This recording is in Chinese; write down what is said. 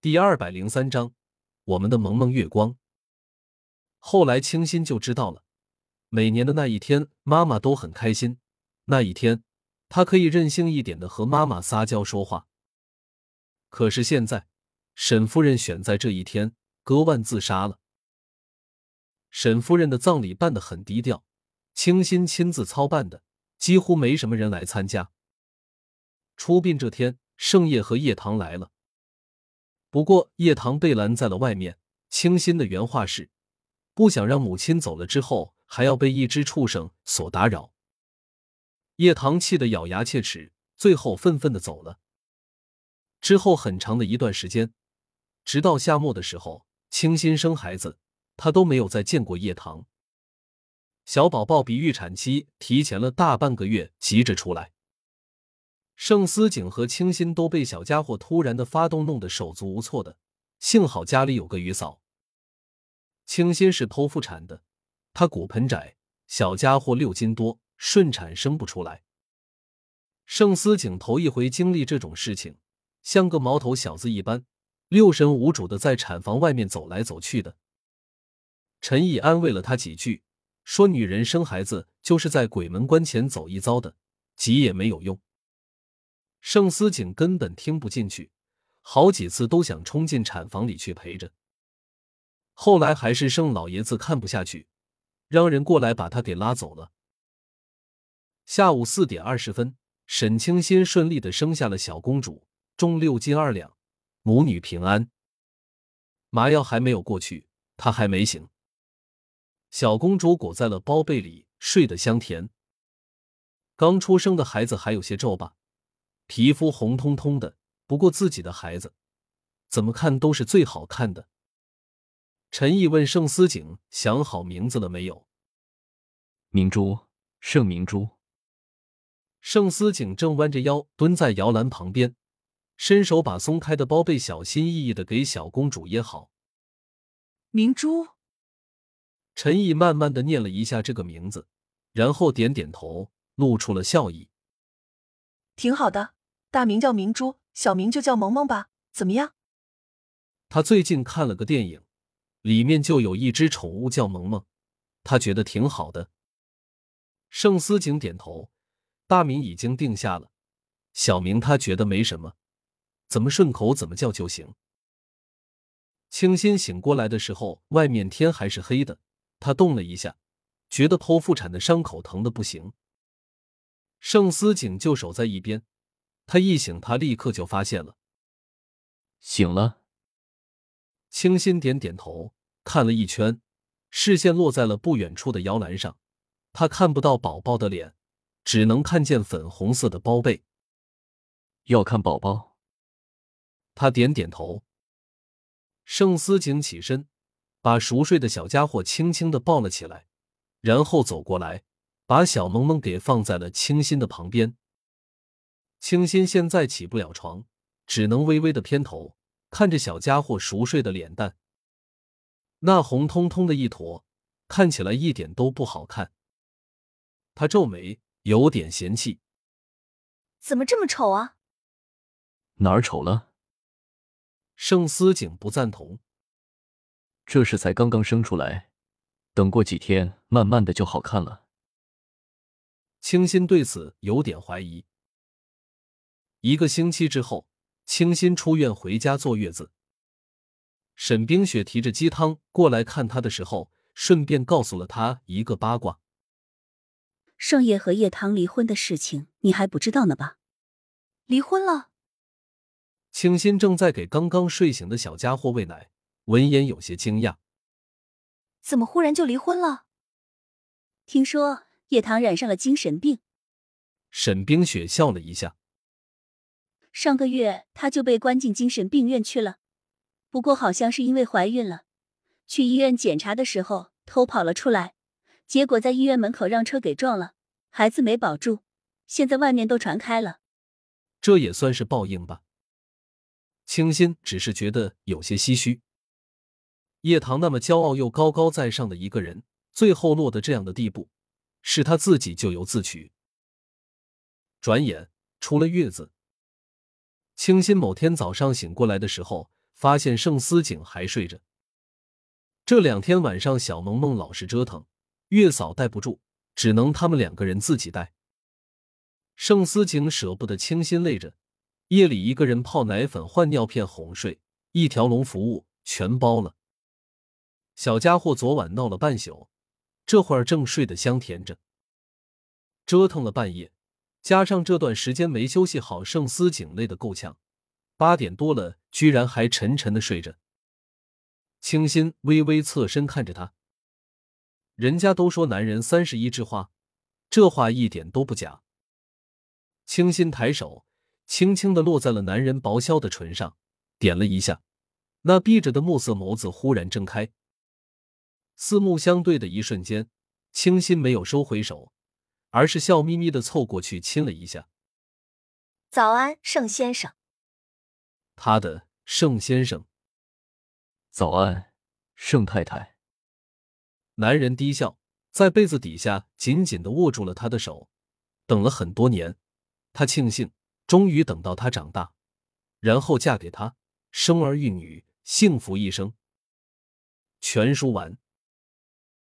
第二百零三章，我们的萌萌月光。后来清新就知道了，每年的那一天，妈妈都很开心。那一天，她可以任性一点的和妈妈撒娇说话。可是现在，沈夫人选在这一天割腕自杀了。沈夫人的葬礼办得很低调，清新亲自操办的，几乎没什么人来参加。出殡这天，盛夜和叶棠来了。不过叶棠被拦在了外面。清新的原话是：“不想让母亲走了之后还要被一只畜生所打扰。”叶棠气得咬牙切齿，最后愤愤的走了。之后很长的一段时间，直到夏末的时候，清新生孩子，他都没有再见过叶棠。小宝宝比预产期提前了大半个月，急着出来。盛思景和清新都被小家伙突然的发动弄得手足无措的，幸好家里有个鱼嫂。清新是剖腹产的，她骨盆窄，小家伙六斤多，顺产生不出来。盛思景头一回经历这种事情，像个毛头小子一般，六神无主的在产房外面走来走去的。陈毅安慰了他几句，说女人生孩子就是在鬼门关前走一遭的，急也没有用。盛思景根本听不进去，好几次都想冲进产房里去陪着。后来还是盛老爷子看不下去，让人过来把他给拉走了。下午四点二十分，沈清心顺利的生下了小公主，重六斤二两，母女平安。麻药还没有过去，她还没醒。小公主裹在了包被里，睡得香甜。刚出生的孩子还有些皱巴。皮肤红彤彤的，不过自己的孩子怎么看都是最好看的。陈毅问盛思景：“想好名字了没有？”明珠，盛明珠。盛思景正弯着腰蹲在摇篮旁边，伸手把松开的包被小心翼翼的给小公主掖好。明珠。陈毅慢慢的念了一下这个名字，然后点点头，露出了笑意。挺好的。大名叫明珠，小名就叫萌萌吧，怎么样？他最近看了个电影，里面就有一只宠物叫萌萌，他觉得挺好的。盛思景点头，大名已经定下了，小名他觉得没什么，怎么顺口怎么叫就行。清新醒过来的时候，外面天还是黑的，他动了一下，觉得剖腹产的伤口疼的不行。盛思景就守在一边。他一醒，他立刻就发现了。醒了。清新点点头，看了一圈，视线落在了不远处的摇篮上。他看不到宝宝的脸，只能看见粉红色的包被。要看宝宝。他点点头。盛思景起身，把熟睡的小家伙轻轻的抱了起来，然后走过来，把小萌萌给放在了清新的旁边。清新现在起不了床，只能微微的偏头看着小家伙熟睡的脸蛋，那红彤彤的一坨，看起来一点都不好看。他皱眉，有点嫌弃：“怎么这么丑啊？”哪儿丑了？盛思景不赞同：“这是才刚刚生出来，等过几天，慢慢的就好看了。”清新对此有点怀疑。一个星期之后，清新出院回家坐月子。沈冰雪提着鸡汤过来看他的时候，顺便告诉了他一个八卦：盛夜和叶棠离婚的事情，你还不知道呢吧？离婚了。清新正在给刚刚睡醒的小家伙喂奶，闻言有些惊讶：怎么忽然就离婚了？听说叶棠染上了精神病。沈冰雪笑了一下。上个月她就被关进精神病院去了，不过好像是因为怀孕了，去医院检查的时候偷跑了出来，结果在医院门口让车给撞了，孩子没保住，现在外面都传开了。这也算是报应吧。清新只是觉得有些唏嘘，叶棠那么骄傲又高高在上的一个人，最后落得这样的地步，是他自己咎由自取。转眼出了月子。清新某天早上醒过来的时候，发现盛思景还睡着。这两天晚上，小萌萌老是折腾，月嫂带不住，只能他们两个人自己带。盛思景舍不得清新累着，夜里一个人泡奶粉、换尿片、哄睡，一条龙服务全包了。小家伙昨晚闹了半宿，这会儿正睡得香甜着。折腾了半夜，加上这段时间没休息好，盛思景累得够呛。八点多了，居然还沉沉的睡着。清新微微侧身看着他，人家都说男人三十一枝花，这话一点都不假。清新抬手，轻轻的落在了男人薄削的唇上，点了一下，那闭着的暮色眸子忽然睁开。四目相对的一瞬间，清新没有收回手，而是笑眯眯的凑过去亲了一下。早安，盛先生。他的盛先生。早安，盛太太。男人低笑，在被子底下紧紧的握住了她的手。等了很多年，他庆幸终于等到她长大，然后嫁给他，生儿育女，幸福一生。全书完。